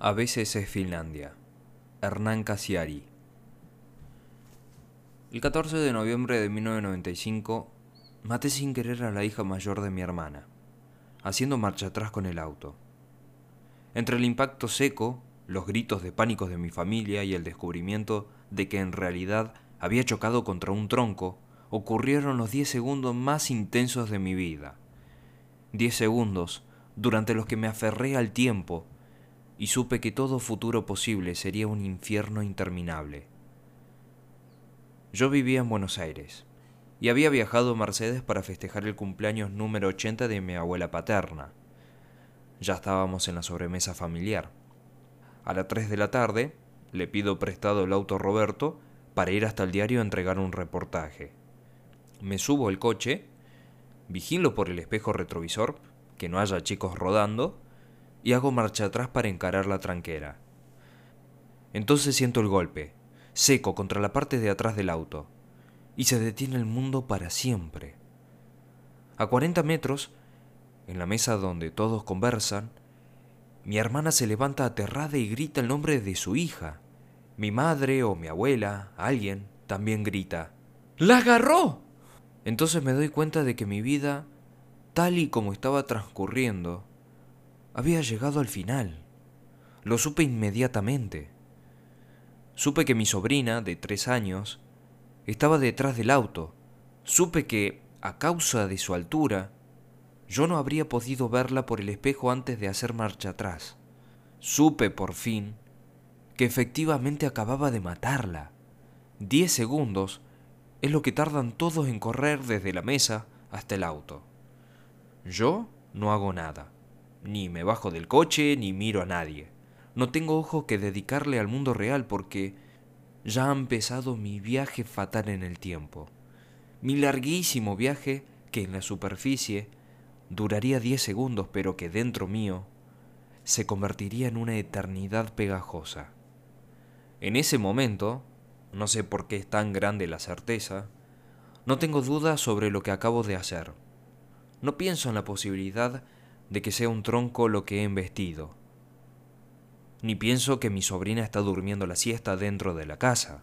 A veces es Finlandia. Hernán Casiari. El 14 de noviembre de 1995 maté sin querer a la hija mayor de mi hermana, haciendo marcha atrás con el auto. Entre el impacto seco, los gritos de pánico de mi familia y el descubrimiento de que en realidad había chocado contra un tronco, ocurrieron los 10 segundos más intensos de mi vida. 10 segundos durante los que me aferré al tiempo y supe que todo futuro posible sería un infierno interminable. Yo vivía en Buenos Aires y había viajado a Mercedes para festejar el cumpleaños número 80 de mi abuela paterna. Ya estábamos en la sobremesa familiar. A las 3 de la tarde le pido prestado el auto Roberto para ir hasta el diario a entregar un reportaje. Me subo al coche, vigilo por el espejo retrovisor que no haya chicos rodando y hago marcha atrás para encarar la tranquera. Entonces siento el golpe, seco contra la parte de atrás del auto, y se detiene el mundo para siempre. A 40 metros, en la mesa donde todos conversan, mi hermana se levanta aterrada y grita el nombre de su hija. Mi madre o mi abuela, alguien, también grita. ¡La agarró! Entonces me doy cuenta de que mi vida, tal y como estaba transcurriendo, había llegado al final. Lo supe inmediatamente. Supe que mi sobrina, de tres años, estaba detrás del auto. Supe que, a causa de su altura, yo no habría podido verla por el espejo antes de hacer marcha atrás. Supe, por fin, que efectivamente acababa de matarla. Diez segundos es lo que tardan todos en correr desde la mesa hasta el auto. Yo no hago nada. Ni me bajo del coche, ni miro a nadie. No tengo ojos que dedicarle al mundo real porque ya ha empezado mi viaje fatal en el tiempo. Mi larguísimo viaje que en la superficie duraría diez segundos pero que dentro mío se convertiría en una eternidad pegajosa. En ese momento, no sé por qué es tan grande la certeza, no tengo duda sobre lo que acabo de hacer. No pienso en la posibilidad de que sea un tronco lo que he embestido. Ni pienso que mi sobrina está durmiendo la siesta dentro de la casa.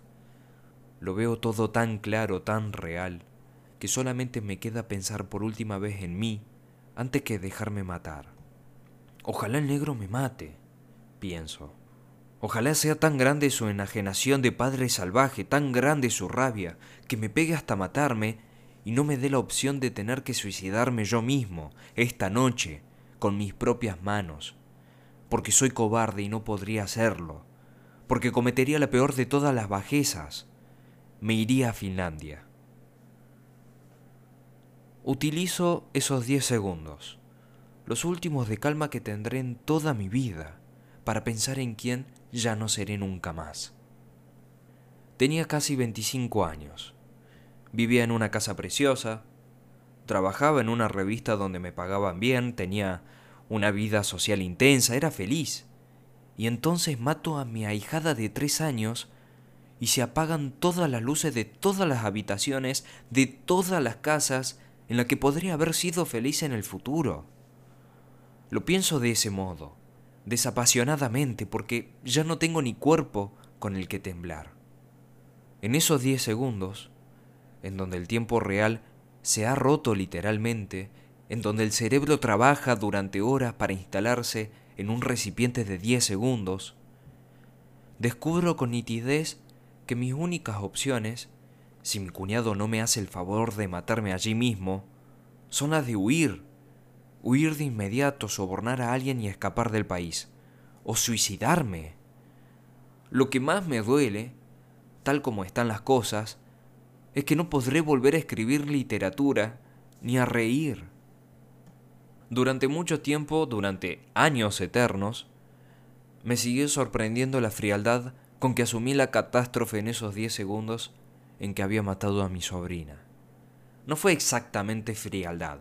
Lo veo todo tan claro, tan real, que solamente me queda pensar por última vez en mí antes que dejarme matar. Ojalá el negro me mate, pienso. Ojalá sea tan grande su enajenación de padre salvaje, tan grande su rabia, que me pegue hasta matarme y no me dé la opción de tener que suicidarme yo mismo, esta noche, con mis propias manos, porque soy cobarde y no podría hacerlo, porque cometería la peor de todas las bajezas, me iría a Finlandia. Utilizo esos diez segundos, los últimos de calma que tendré en toda mi vida, para pensar en quién ya no seré nunca más. Tenía casi 25 años. Vivía en una casa preciosa, trabajaba en una revista donde me pagaban bien, tenía una vida social intensa, era feliz. Y entonces mato a mi ahijada de tres años y se apagan todas las luces de todas las habitaciones, de todas las casas en las que podría haber sido feliz en el futuro. Lo pienso de ese modo, desapasionadamente, porque ya no tengo ni cuerpo con el que temblar. En esos diez segundos, en donde el tiempo real se ha roto literalmente, en donde el cerebro trabaja durante horas para instalarse en un recipiente de 10 segundos, descubro con nitidez que mis únicas opciones, si mi cuñado no me hace el favor de matarme allí mismo, son las de huir, huir de inmediato, sobornar a alguien y escapar del país, o suicidarme. Lo que más me duele, tal como están las cosas, es que no podré volver a escribir literatura ni a reír. Durante mucho tiempo, durante años eternos, me siguió sorprendiendo la frialdad con que asumí la catástrofe en esos diez segundos en que había matado a mi sobrina. No fue exactamente frialdad,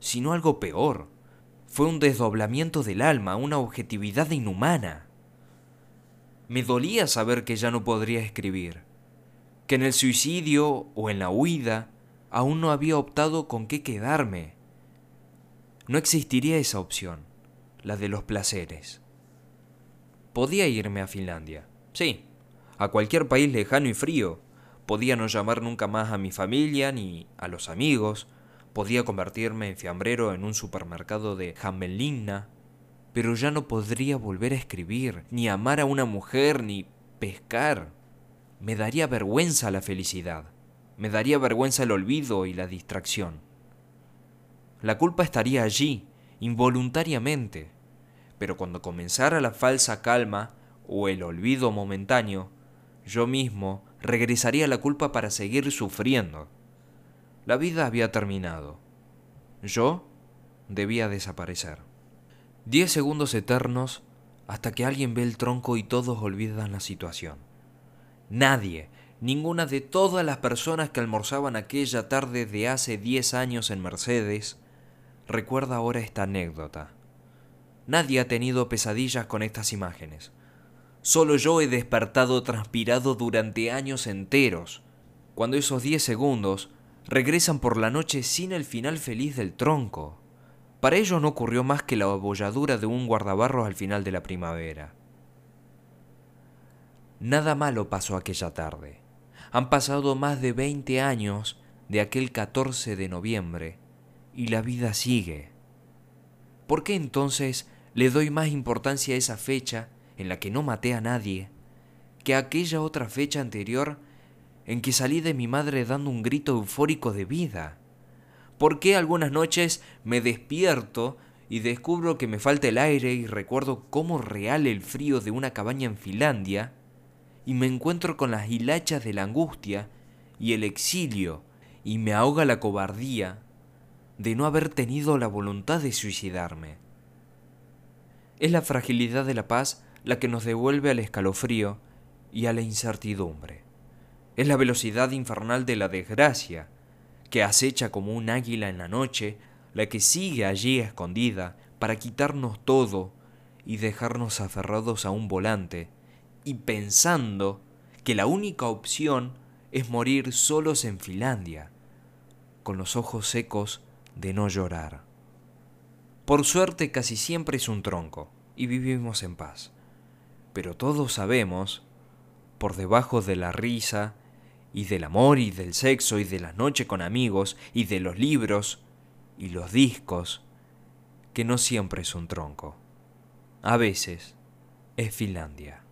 sino algo peor. Fue un desdoblamiento del alma, una objetividad inhumana. Me dolía saber que ya no podría escribir que en el suicidio o en la huida aún no había optado con qué quedarme. No existiría esa opción, la de los placeres. Podía irme a Finlandia, sí, a cualquier país lejano y frío. Podía no llamar nunca más a mi familia ni a los amigos. Podía convertirme en fiambrero en un supermercado de Hamelina. Pero ya no podría volver a escribir, ni amar a una mujer, ni pescar. Me daría vergüenza la felicidad. Me daría vergüenza el olvido y la distracción. La culpa estaría allí, involuntariamente. Pero cuando comenzara la falsa calma o el olvido momentáneo, yo mismo regresaría a la culpa para seguir sufriendo. La vida había terminado. Yo debía desaparecer. Diez segundos eternos hasta que alguien ve el tronco y todos olvidan la situación. Nadie, ninguna de todas las personas que almorzaban aquella tarde de hace diez años en Mercedes, recuerda ahora esta anécdota. Nadie ha tenido pesadillas con estas imágenes. Solo yo he despertado transpirado durante años enteros, cuando esos diez segundos regresan por la noche sin el final feliz del tronco. Para ellos no ocurrió más que la abolladura de un guardabarros al final de la primavera. Nada malo pasó aquella tarde. Han pasado más de 20 años de aquel 14 de noviembre y la vida sigue. ¿Por qué entonces le doy más importancia a esa fecha en la que no maté a nadie, que aquella otra fecha anterior en que salí de mi madre dando un grito eufórico de vida. ¿Por qué algunas noches me despierto y descubro que me falta el aire y recuerdo cómo real el frío de una cabaña en Finlandia y me encuentro con las hilachas de la angustia y el exilio y me ahoga la cobardía de no haber tenido la voluntad de suicidarme? Es la fragilidad de la paz la que nos devuelve al escalofrío y a la incertidumbre. Es la velocidad infernal de la desgracia, que acecha como un águila en la noche, la que sigue allí escondida para quitarnos todo y dejarnos aferrados a un volante, y pensando que la única opción es morir solos en Finlandia, con los ojos secos de no llorar. Por suerte casi siempre es un tronco, y vivimos en paz pero todos sabemos, por debajo de la risa, y del amor y del sexo y de la noche con amigos y de los libros y los discos, que no siempre es un tronco. A veces es Finlandia.